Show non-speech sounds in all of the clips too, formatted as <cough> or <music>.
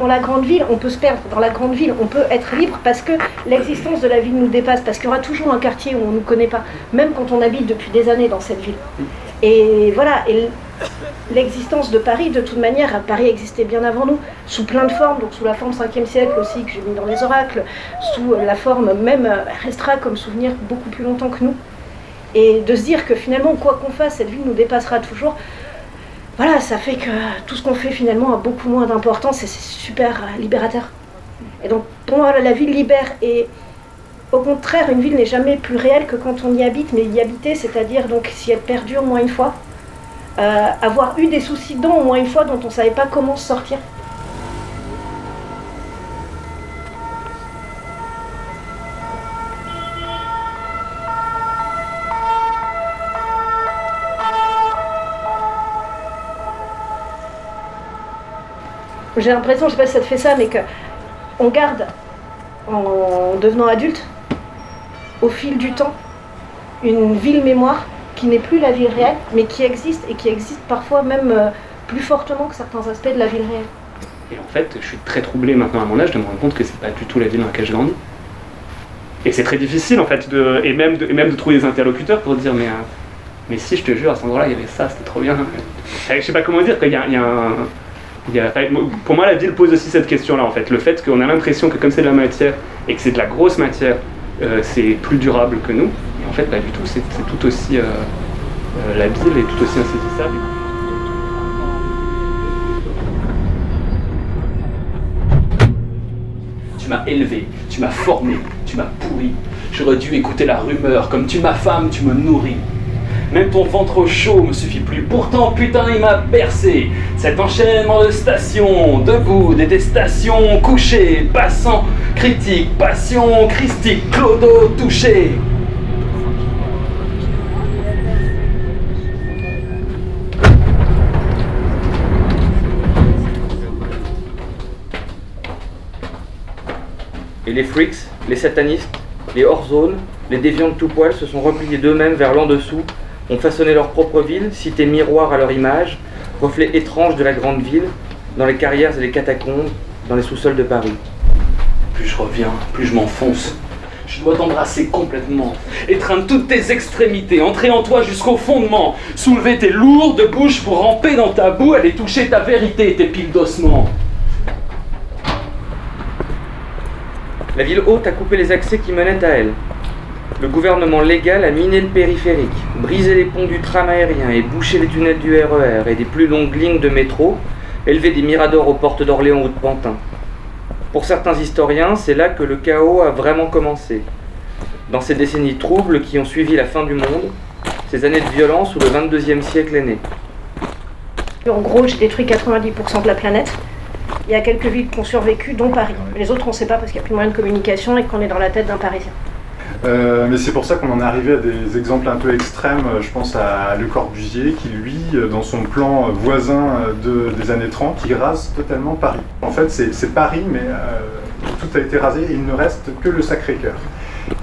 dans la grande ville, on peut se perdre. Dans la grande ville, on peut être libre parce que l'existence de la ville nous dépasse, parce qu'il y aura toujours un quartier où on ne nous connaît pas, même quand on habite depuis des années dans cette ville. Et voilà, et l'existence de Paris, de toute manière, Paris existait bien avant nous, sous plein de formes, donc sous la forme 5e siècle aussi, que j'ai mis dans les oracles, sous la forme même, restera comme souvenir beaucoup plus longtemps que nous. Et de se dire que finalement, quoi qu'on fasse, cette ville nous dépassera toujours, voilà, ça fait que tout ce qu'on fait finalement a beaucoup moins d'importance et c'est super libérateur. Et donc pour moi, la ville libère et au contraire, une ville n'est jamais plus réelle que quand on y habite, mais y habiter, c'est-à-dire donc si elle perdure moins une fois, euh, avoir eu des soucis dedans au moins une fois dont on ne savait pas comment sortir. J'ai l'impression, je sais pas si ça te fait ça, mais qu'on garde, en devenant adulte, au fil du temps, une ville mémoire qui n'est plus la ville réelle, mais qui existe et qui existe parfois même euh, plus fortement que certains aspects de la ville réelle. Et en fait, je suis très troublé maintenant à mon âge de me rendre compte que c'est pas du tout la ville dans laquelle je grandis. Et c'est très difficile en fait, de, et, même de, trouver des interlocuteurs pour dire mais, euh, mais si je te jure, à cet endroit-là, il y avait ça, c'était trop bien. Je sais pas comment dire, il y a un, pour moi, la ville pose aussi cette question-là, en fait. Le fait qu'on a l'impression que comme c'est de la matière et que c'est de la grosse matière, euh, c'est plus durable que nous. Et en fait, pas du tout. C'est tout aussi euh, euh, la ville est tout aussi insaisissable. Tu m'as élevé, tu m'as formé, tu m'as pourri. J'aurais dû écouter la rumeur. Comme tu m'as femme, tu me nourris. Même ton ventre chaud me suffit plus. Pourtant, putain, il m'a bercé. Cet enchaînement de stations, debout, détestation, couché, passant, critique, passion, christique, clodo, touché. Et les freaks, les satanistes, les hors-zones, les déviants de tout poil se sont repliés d'eux-mêmes vers l'en-dessous ont façonné leur propre ville, cité miroir à leur image, reflet étrange de la grande ville, dans les carrières et les catacombes, dans les sous-sols de Paris. Plus je reviens, plus je m'enfonce. Je dois t'embrasser complètement, étreindre toutes tes extrémités, entrer en toi jusqu'au fondement, soulever tes lourdes bouches pour ramper dans ta boue, aller toucher ta vérité et tes piles d'ossement. La ville haute a coupé les accès qui menaient à elle. Le gouvernement légal a miné le périphérique, brisé les ponts du tram aérien et bouché les tunnels du RER e et des plus longues lignes de métro, élevé des miradors aux portes d'Orléans ou de Pantin. Pour certains historiens, c'est là que le chaos a vraiment commencé. Dans ces décennies troubles qui ont suivi la fin du monde, ces années de violence où le 22e siècle est né. En gros, j'ai détruit 90% de la planète. Il y a quelques villes qui ont survécu, dont Paris. Les autres, on ne sait pas parce qu'il n'y a plus moyen de communication et qu'on est dans la tête d'un Parisien. Euh, mais c'est pour ça qu'on en est arrivé à des exemples un peu extrêmes. Je pense à Le Corbusier qui, lui, dans son plan voisin de, des années 30, il rase totalement Paris. En fait, c'est Paris, mais euh, tout a été rasé et il ne reste que le Sacré-Cœur.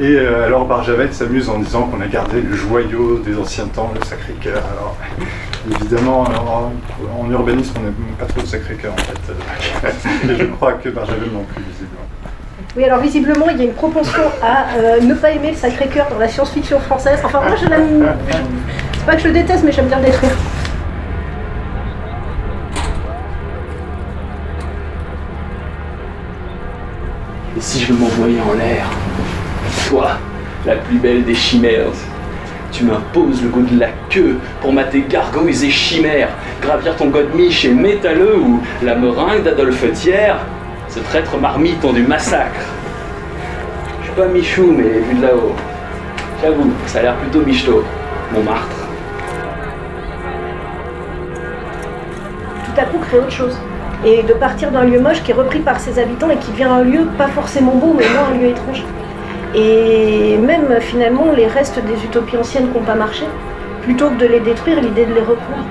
Et euh, alors Barjavel s'amuse en disant qu'on a gardé le joyau des anciens temps, le Sacré-Cœur. Alors <laughs> évidemment, en, urbanisme, on n'aime pas trop le Sacré-Cœur en fait. <laughs> et je crois que Barjavel non plus, visiblement. Oui, alors visiblement, il y a une propension à euh, ne pas aimer le Sacré-Cœur dans la science-fiction française. Enfin, moi, je l'aime. C'est pas que je le déteste, mais j'aime bien le détruire. Et si je m'envoyais en l'air Toi, la plus belle des chimères, tu m'imposes le goût de la queue pour mater gargouilles et chimères, gravir ton godemiche et métalleux ou la meringue d'Adolphe Thiers ce traître marmite ont du massacre. Je suis pas Michou, mais vu de là-haut. J'avoue, ça a l'air plutôt Michto, martre. Tout à coup, créer autre chose. Et de partir d'un lieu moche qui est repris par ses habitants et qui devient un lieu pas forcément beau, mais moins un lieu étrange. Et même finalement, les restes des utopies anciennes qui n'ont pas marché, plutôt que de les détruire, l'idée de les reprendre.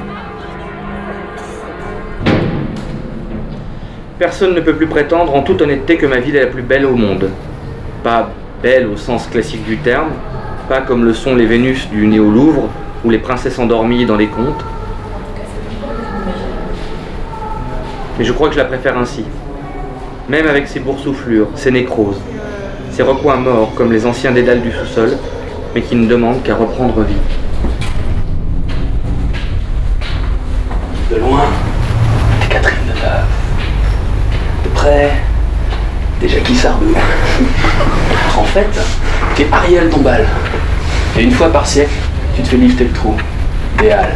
Personne ne peut plus prétendre en toute honnêteté que ma ville est la plus belle au monde. Pas belle au sens classique du terme, pas comme le sont les Vénus du Néo-Louvre ou les princesses endormies dans les contes. Mais je crois que je la préfère ainsi. même avec ses boursouflures, ses nécroses, ses recoins morts comme les anciens dédales du sous-sol, mais qui ne demandent qu'à reprendre vie. Près, t'es Jackie Sardou. en fait, t'es Ariel Tombal. Et une fois par siècle, tu te fais lifter le trou. Des halles.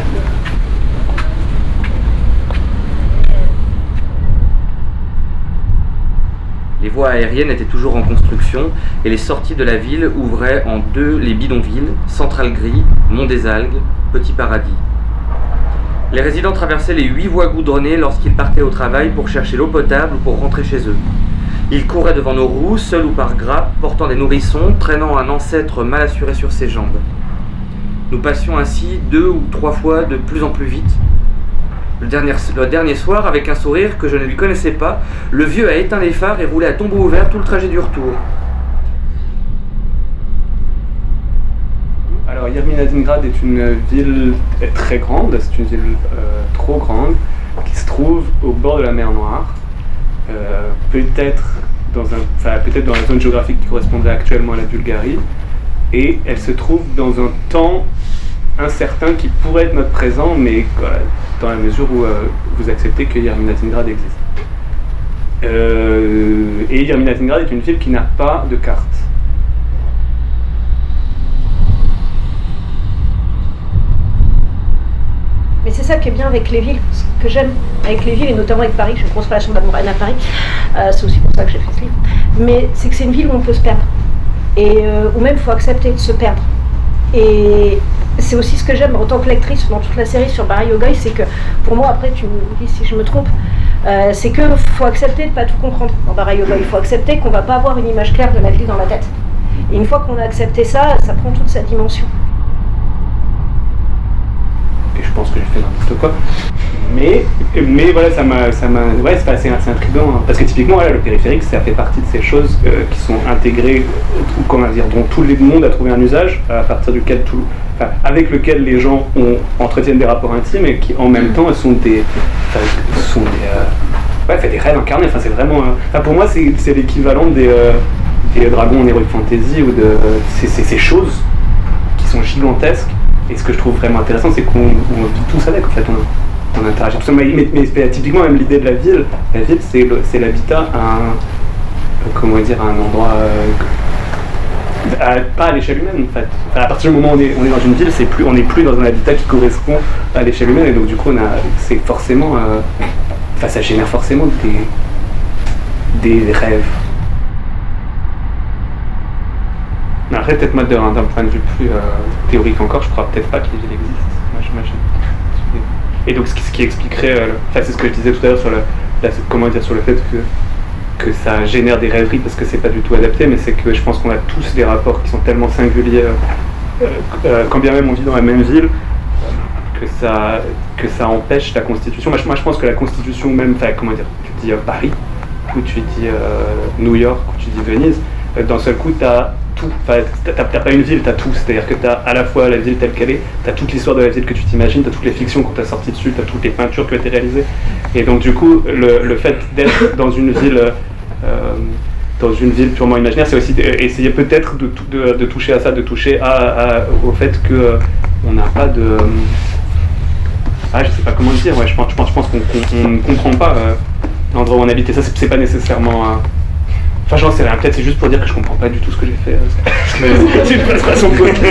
Les voies aériennes étaient toujours en construction et les sorties de la ville ouvraient en deux les bidonvilles, Central Gris, Mont des Algues, Petit Paradis. Les résidents traversaient les huit voies goudronnées lorsqu'ils partaient au travail pour chercher l'eau potable ou pour rentrer chez eux. Ils couraient devant nos roues, seuls ou par grappes, portant des nourrissons, traînant un ancêtre mal assuré sur ses jambes. Nous passions ainsi deux ou trois fois de plus en plus vite. Le dernier, le dernier soir, avec un sourire que je ne lui connaissais pas, le vieux a éteint les phares et roulé à tombeau ouvert tout le trajet du retour. Alors Yerminatingrad est une ville très grande, c'est une ville euh, trop grande, qui se trouve au bord de la mer Noire, euh, peut-être dans, peut-être dans la zone géographique qui correspondrait actuellement à la Bulgarie, et elle se trouve dans un temps incertain qui pourrait être notre présent, mais dans la mesure où euh, vous acceptez que Yerminatingrad existe. Et Yerminatingrad est une ville qui n'a pas de carte. Mais c'est ça qui est bien avec les villes, ce que j'aime avec les villes, et notamment avec Paris, j'ai une grosse relation d'amour à Paris, euh, c'est aussi pour ça que j'ai fait ce livre, mais c'est que c'est une ville où on peut se perdre, et euh, où même il faut accepter de se perdre. Et c'est aussi ce que j'aime en tant que lectrice dans toute la série sur Barry Yogoy, c'est que pour moi, après tu me dis si je me trompe, euh, c'est qu'il faut accepter de ne pas tout comprendre dans Barry Yogoy, il faut accepter qu'on va pas avoir une image claire de la ville dans la tête. Et une fois qu'on a accepté ça, ça prend toute sa dimension et je que j'ai fait n'importe quoi. Mais, mais voilà, ça m'a, ouais, c'est assez, assez intriguant hein. parce que typiquement, voilà, le périphérique, ça fait partie de ces choses euh, qui sont intégrées, ou comment dire, dont tout le monde a trouvé un usage à partir duquel tout, enfin, avec lequel les gens ont, entretiennent des rapports intimes et qui en même temps sont des, sont des, euh, ouais, fait des rêves incarnés. Enfin, c'est vraiment, euh, pour moi, c'est, l'équivalent des, des dragons en heroic fantasy ou de, ces choses qui sont gigantesques et ce que je trouve vraiment intéressant, c'est qu'on vit tous avec, en fait, on, on interagit. Mais, mais, typiquement, même l'idée de la ville, la ville, c'est l'habitat à un, comment dire, un endroit, euh, pas à l'échelle humaine, en fait. à partir du moment où on est, on est dans une ville, plus, on n'est plus dans un habitat qui correspond à l'échelle humaine, et donc du coup, c'est forcément, euh, enfin, ça génère forcément des, des rêves. Mais après, peut-être moi, d'un point de vue plus euh, théorique encore, je crois peut-être pas que les villes existent. Moi, j'imagine. Et donc, ce qui, expliquerait, euh, enfin, c'est ce que je disais tout à l'heure sur le, comment dire, sur le fait que que ça génère des rêveries parce que c'est pas du tout adapté, mais c'est que je pense qu'on a tous des rapports qui sont tellement singuliers, euh, quand bien même on vit dans la même ville, que ça, que ça empêche la constitution. Moi je, moi, je pense que la constitution même, comment dire, tu dis Paris, ou tu dis New York, ou tu dis Venise, d'un seul coup, tu as Enfin, t'as pas une ville, t'as tout. C'est-à-dire que t'as à la fois la ville telle qu'elle est, t'as toute l'histoire de la ville que tu t'imagines, t'as toutes les fictions qu'on t'a sorties dessus, t'as toutes les peintures qui ont été réalisées. Et donc, du coup, le, fait d'être dans une ville. Euh, dans une ville purement imaginaire, c'est aussi essayer peut-être de, toucher à ça, de toucher au fait que euh, on n'a pas de. ah, je sais pas comment le dire, ouais, je pense, je pense, je pense qu'on ne comprend pas euh, l'endroit où on habite. Et ça, c'est pas nécessairement Enfin, j'en sais rien. Peut-être c'est juste pour dire que je comprends pas du tout ce que j'ai fait. <laughs> c'est une façon,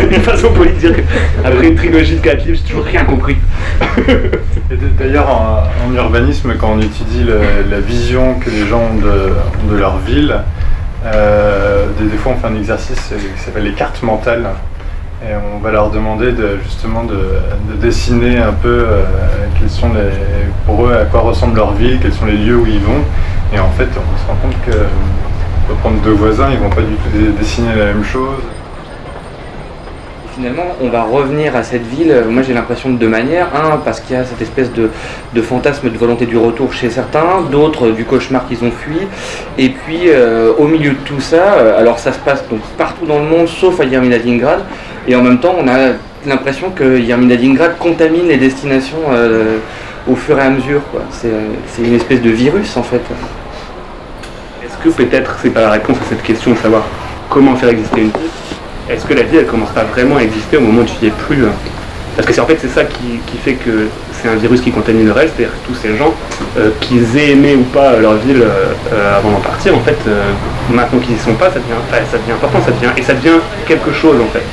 une façon polie de dire qu'après une trilogie de 4 livres, j'ai toujours rien compris. D'ailleurs, en, urbanisme, quand on étudie la vision que les gens ont de, leur ville, euh, des, fois on fait un exercice qui s'appelle les cartes mentales. Et on va leur demander de, justement de, dessiner un peu euh, quels sont les, pour eux à quoi ressemble leur ville, quels sont les lieux où ils vont. Et en fait, on se rend compte que prendre deux voisins, ils vont pas du tout dessiner la même chose. finalement, on va revenir à cette ville, moi j'ai l'impression de deux manières. Un, parce qu'il y a cette espèce de, fantasme de volonté du retour chez certains, d'autres du cauchemar qu'ils ont fui. Et puis, euh, au milieu de tout ça, euh, alors ça se passe donc partout dans le monde, sauf à Yerminatingrad. Et en même temps, on a l'impression que Yerminatingrad contamine les destinations euh, au fur et à mesure. C'est une espèce de virus en fait. Que peut-être c'est pas la réponse à cette question de savoir comment faire exister une vie Est-ce que la vie elle commence pas vraiment à exister au moment où tu n'y es plus euh Parce que c'est en fait c'est ça qui, qui fait que c'est un virus qui contamine le reste, c'est-à-dire tous ces gens, euh, qu'ils aient aimé ou pas leur ville euh, euh, avant d'en partir, en fait, euh, maintenant qu'ils y sont pas, ça devient, ça devient important, ça devient, et ça devient quelque chose en fait.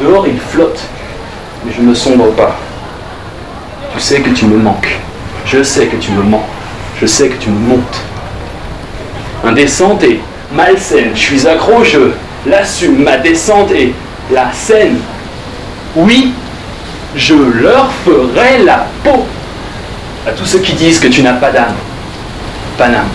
Dehors, il flotte, mais je ne sombre pas. Tu sais que tu me manques. Je sais que tu me mens. Je sais que tu me montes. Indécente et malsaine, je suis accro, je l'assume. Ma descente est la scène. Oui, je leur ferai la peau. À tous ceux qui disent que tu n'as pas d'âme. Pas d'âme.